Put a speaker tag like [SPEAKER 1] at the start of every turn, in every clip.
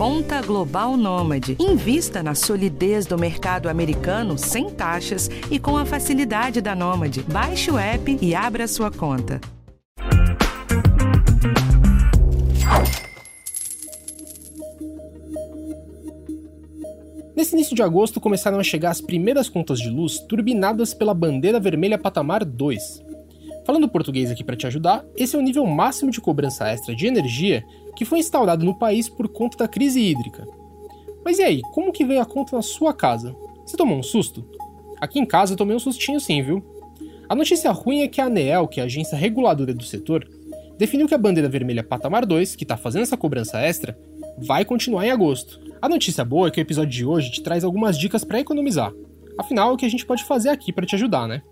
[SPEAKER 1] Conta Global Nômade. Invista na solidez do mercado americano sem taxas e com a facilidade da Nômade. Baixe o app e abra sua conta.
[SPEAKER 2] Nesse início de agosto começaram a chegar as primeiras contas de luz turbinadas pela bandeira vermelha patamar 2. Falando português aqui para te ajudar, esse é o nível máximo de cobrança extra de energia que foi instaurado no país por conta da crise hídrica. Mas e aí, como que veio a conta na sua casa? Você tomou um susto? Aqui em casa eu tomei um sustinho sim, viu? A notícia ruim é que a ANEEL, que é a agência reguladora do setor, definiu que a bandeira vermelha patamar 2, que está fazendo essa cobrança extra, vai continuar em agosto. A notícia boa é que o episódio de hoje te traz algumas dicas para economizar. Afinal, é o que a gente pode fazer aqui para te ajudar, né?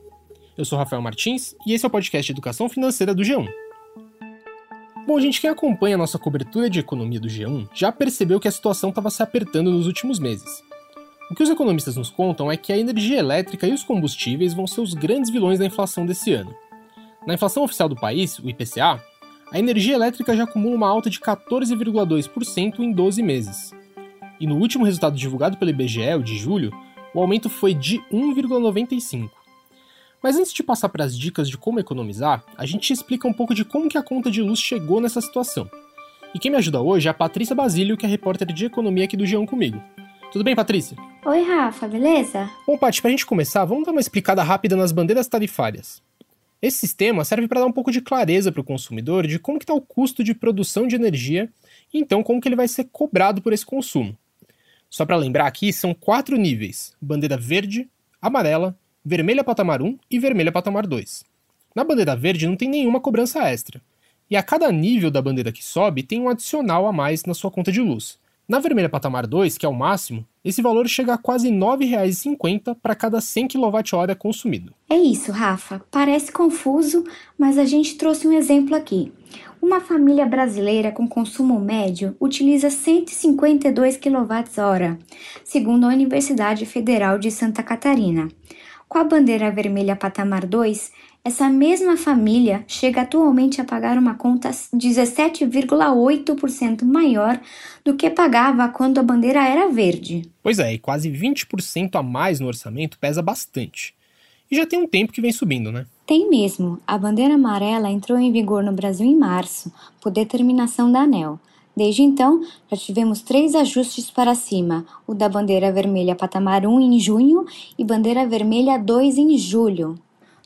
[SPEAKER 2] Eu sou Rafael Martins e esse é o podcast Educação Financeira do G1. Bom, gente, quem acompanha a nossa cobertura de economia do G1 já percebeu que a situação estava se apertando nos últimos meses. O que os economistas nos contam é que a energia elétrica e os combustíveis vão ser os grandes vilões da inflação desse ano. Na inflação oficial do país, o IPCA, a energia elétrica já acumula uma alta de 14,2% em 12 meses. E no último resultado divulgado pelo IBGE, o de julho, o aumento foi de 1,95%. Mas antes de passar para as dicas de como economizar, a gente explica um pouco de como que a conta de luz chegou nessa situação. E quem me ajuda hoje é a Patrícia Basílio, que é repórter de economia aqui do G1 comigo. Tudo bem, Patrícia?
[SPEAKER 3] Oi, Rafa, beleza?
[SPEAKER 2] Bom, Paty, para a gente começar, vamos dar uma explicada rápida nas bandeiras tarifárias. Esse sistema serve para dar um pouco de clareza para o consumidor de como está o custo de produção de energia e então como que ele vai ser cobrado por esse consumo. Só para lembrar aqui, são quatro níveis: bandeira verde, amarela, vermelha patamar 1 e vermelha patamar 2. Na bandeira verde não tem nenhuma cobrança extra. E a cada nível da bandeira que sobe tem um adicional a mais na sua conta de luz. Na vermelha patamar 2, que é o máximo, esse valor chega a quase R$ 9,50 para cada 100 kWh consumido.
[SPEAKER 3] É isso, Rafa. Parece confuso, mas a gente trouxe um exemplo aqui. Uma família brasileira com consumo médio utiliza 152 kWh, segundo a Universidade Federal de Santa Catarina. Com a bandeira vermelha patamar 2, essa mesma família chega atualmente a pagar uma conta 17,8% maior do que pagava quando a bandeira era verde.
[SPEAKER 2] Pois é, e quase 20% a mais no orçamento pesa bastante. E já tem um tempo que vem subindo, né?
[SPEAKER 3] Tem mesmo. A bandeira amarela entrou em vigor no Brasil em março, por determinação da ANEL. Desde então, já tivemos três ajustes para cima: o da bandeira vermelha patamar 1 em junho e bandeira vermelha 2 em julho.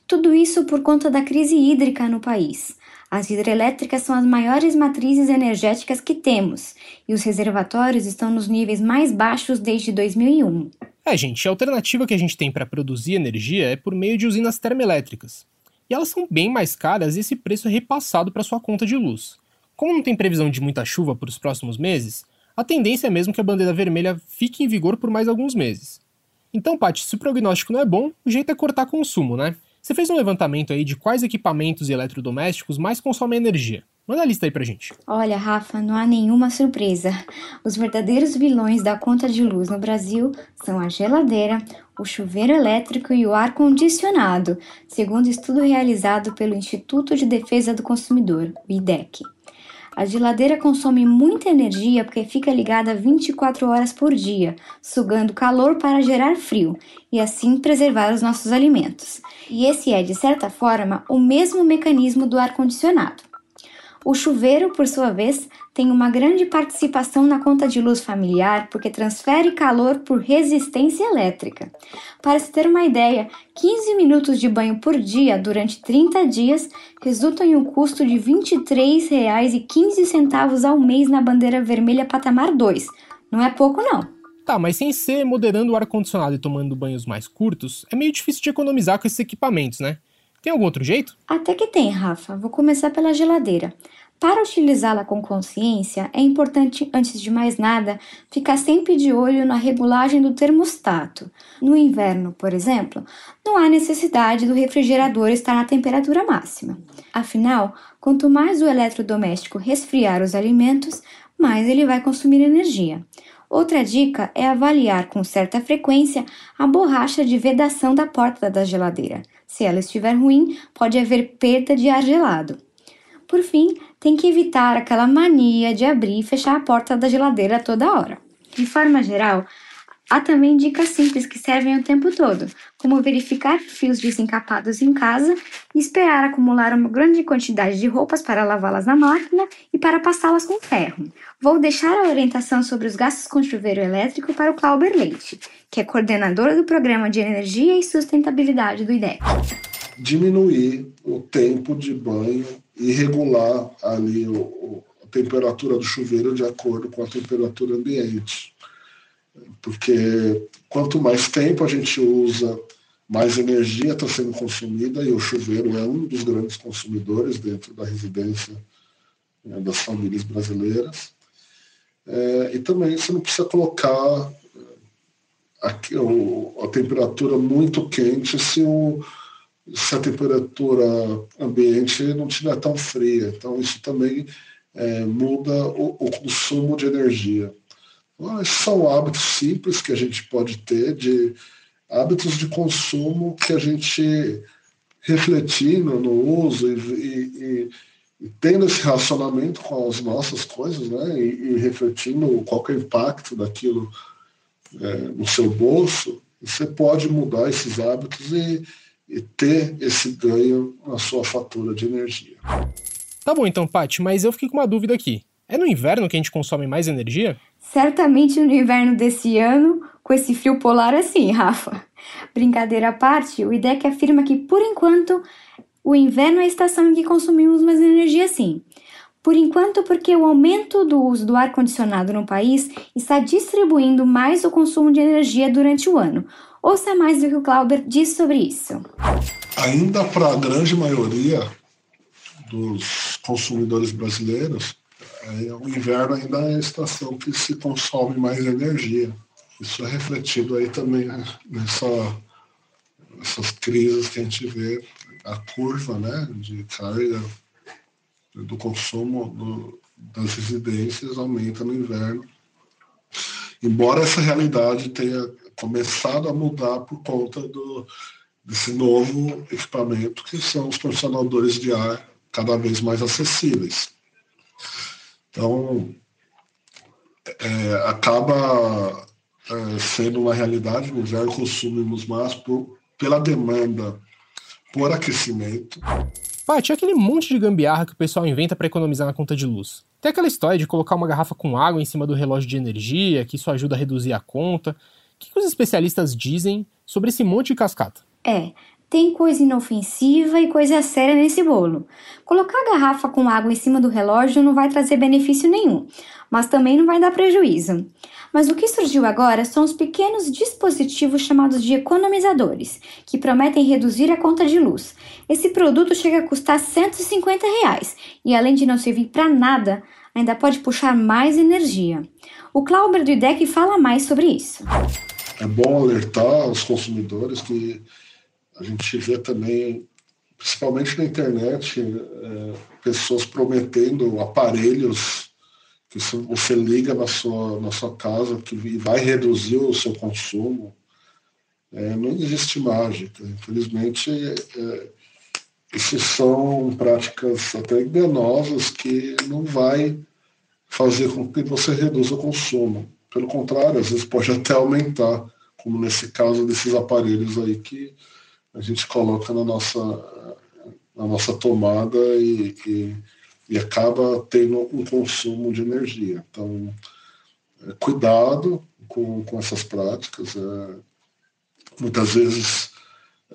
[SPEAKER 3] Tudo isso por conta da crise hídrica no país. As hidrelétricas são as maiores matrizes energéticas que temos e os reservatórios estão nos níveis mais baixos desde 2001.
[SPEAKER 2] É, gente, a alternativa que a gente tem para produzir energia é por meio de usinas termoelétricas. E elas são bem mais caras e esse preço é repassado para sua conta de luz. Como não tem previsão de muita chuva para os próximos meses, a tendência é mesmo que a bandeira vermelha fique em vigor por mais alguns meses. Então, Paty, se o prognóstico não é bom, o jeito é cortar consumo, né? Você fez um levantamento aí de quais equipamentos e eletrodomésticos mais consomem energia. Manda a lista aí pra gente.
[SPEAKER 3] Olha, Rafa, não há nenhuma surpresa. Os verdadeiros vilões da conta de luz no Brasil são a geladeira, o chuveiro elétrico e o ar-condicionado, segundo estudo realizado pelo Instituto de Defesa do Consumidor, o IDEC. A geladeira consome muita energia porque fica ligada 24 horas por dia, sugando calor para gerar frio e assim preservar os nossos alimentos. E esse é, de certa forma, o mesmo mecanismo do ar-condicionado. O chuveiro, por sua vez, tem uma grande participação na conta de luz familiar porque transfere calor por resistência elétrica. Para se ter uma ideia, 15 minutos de banho por dia durante 30 dias resultam em um custo de R$ 23,15 ao mês na bandeira vermelha patamar 2. Não é pouco não.
[SPEAKER 2] Tá, mas sem ser moderando o ar-condicionado e tomando banhos mais curtos, é meio difícil de economizar com esses equipamentos, né? Tem algum outro jeito?
[SPEAKER 3] Até que tem, Rafa. Vou começar pela geladeira. Para utilizá-la com consciência, é importante, antes de mais nada, ficar sempre de olho na regulagem do termostato. No inverno, por exemplo, não há necessidade do refrigerador estar na temperatura máxima. Afinal, quanto mais o eletrodoméstico resfriar os alimentos, mais ele vai consumir energia. Outra dica é avaliar com certa frequência a borracha de vedação da porta da geladeira. Se ela estiver ruim, pode haver perda de ar gelado. Por fim, tem que evitar aquela mania de abrir e fechar a porta da geladeira toda hora. De forma geral, Há também dicas simples que servem o tempo todo, como verificar fios desencapados em casa e esperar acumular uma grande quantidade de roupas para lavá-las na máquina e para passá-las com ferro. Vou deixar a orientação sobre os gastos com chuveiro elétrico para o Clauber Leite, que é coordenador do Programa de Energia e Sustentabilidade do IDEC.
[SPEAKER 4] Diminuir o tempo de banho e regular ali o, a temperatura do chuveiro de acordo com a temperatura ambiente porque quanto mais tempo a gente usa, mais energia está sendo consumida e o chuveiro é um dos grandes consumidores dentro da residência né, das famílias brasileiras. É, e também você não precisa colocar o, a temperatura muito quente se, o, se a temperatura ambiente não estiver tão fria. Então, isso também é, muda o, o consumo de energia. Mas são hábitos simples que a gente pode ter, de hábitos de consumo que a gente refletindo no uso e, e, e tendo esse relacionamento com as nossas coisas, né, e, e refletindo qual é o impacto daquilo é, no seu bolso, você pode mudar esses hábitos e, e ter esse ganho na sua fatura de energia.
[SPEAKER 2] Tá bom então, Paty, mas eu fiquei com uma dúvida aqui. É no inverno que a gente consome mais energia?
[SPEAKER 3] Certamente no inverno desse ano, com esse frio polar assim, Rafa. Brincadeira à parte, o IDEC afirma que, por enquanto, o inverno é a estação em que consumimos mais energia sim. Por enquanto, porque o aumento do uso do ar-condicionado no país está distribuindo mais o consumo de energia durante o ano. Ouça mais do que o Clauber diz sobre isso.
[SPEAKER 4] Ainda para a grande maioria dos consumidores brasileiros, o inverno ainda é a estação que se consome mais energia. Isso é refletido aí também nessa, nessas crises que a gente vê, a curva né, de carga do consumo do, das residências aumenta no inverno. Embora essa realidade tenha começado a mudar por conta do, desse novo equipamento que são os condicionadores de ar cada vez mais acessíveis. Então, é, acaba é, sendo uma realidade, no inverno consumimos mais por, pela demanda por aquecimento.
[SPEAKER 2] Paty, aquele monte de gambiarra que o pessoal inventa para economizar na conta de luz. Tem aquela história de colocar uma garrafa com água em cima do relógio de energia, que isso ajuda a reduzir a conta. O que, que os especialistas dizem sobre esse monte de cascata?
[SPEAKER 3] É, tem coisa inofensiva e coisa séria nesse bolo. Colocar a garrafa com água em cima do relógio não vai trazer benefício nenhum, mas também não vai dar prejuízo. Mas o que surgiu agora são os pequenos dispositivos chamados de economizadores, que prometem reduzir a conta de luz. Esse produto chega a custar 150 reais e, além de não servir para nada, ainda pode puxar mais energia. O Clauber do IDEC fala mais sobre isso.
[SPEAKER 4] É bom alertar os consumidores que a gente vê também, principalmente na internet, é, pessoas prometendo aparelhos que você liga na sua, na sua casa que vai reduzir o seu consumo. É, não existe mágica. Infelizmente, é, isso são práticas até enganosas que não vai fazer com que você reduza o consumo. Pelo contrário, às vezes pode até aumentar, como nesse caso desses aparelhos aí que a gente coloca na nossa, na nossa tomada e, e, e acaba tendo um consumo de energia. Então, é, cuidado com, com essas práticas. É, muitas vezes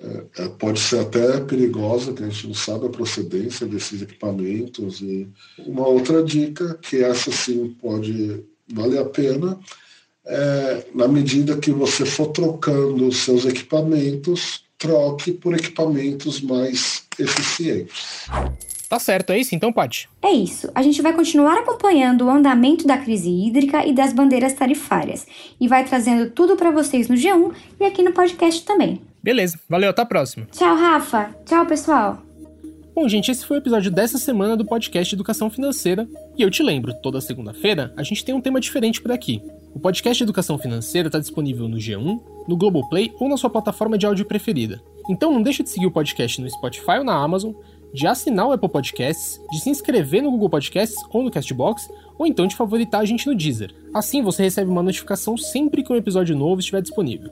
[SPEAKER 4] é, é, pode ser até perigosa, que a gente não sabe a procedência desses equipamentos. E uma outra dica, que essa sim pode valer a pena, é, na medida que você for trocando os seus equipamentos, troque por equipamentos mais eficientes.
[SPEAKER 2] Tá certo, é isso então, Paty?
[SPEAKER 3] É isso. A gente vai continuar acompanhando o andamento da crise hídrica e das bandeiras tarifárias e vai trazendo tudo para vocês no G1 e aqui no podcast também.
[SPEAKER 2] Beleza, valeu, até a próxima.
[SPEAKER 3] Tchau, Rafa. Tchau, pessoal.
[SPEAKER 2] Bom, gente, esse foi o episódio dessa semana do podcast Educação Financeira. E eu te lembro, toda segunda-feira a gente tem um tema diferente por aqui. O podcast Educação Financeira está disponível no G1, no Globoplay ou na sua plataforma de áudio preferida. Então não deixe de seguir o podcast no Spotify ou na Amazon, de assinar o Apple Podcasts, de se inscrever no Google Podcasts ou no Castbox, ou então de favoritar a gente no Deezer. Assim você recebe uma notificação sempre que um episódio novo estiver disponível.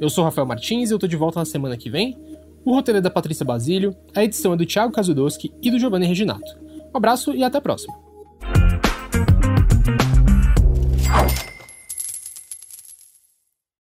[SPEAKER 2] Eu sou Rafael Martins e eu tô de volta na semana que vem. O roteiro é da Patrícia Basílio, a edição é do Thiago Kazudowski e do Giovanni Reginato. Um abraço e até a próxima.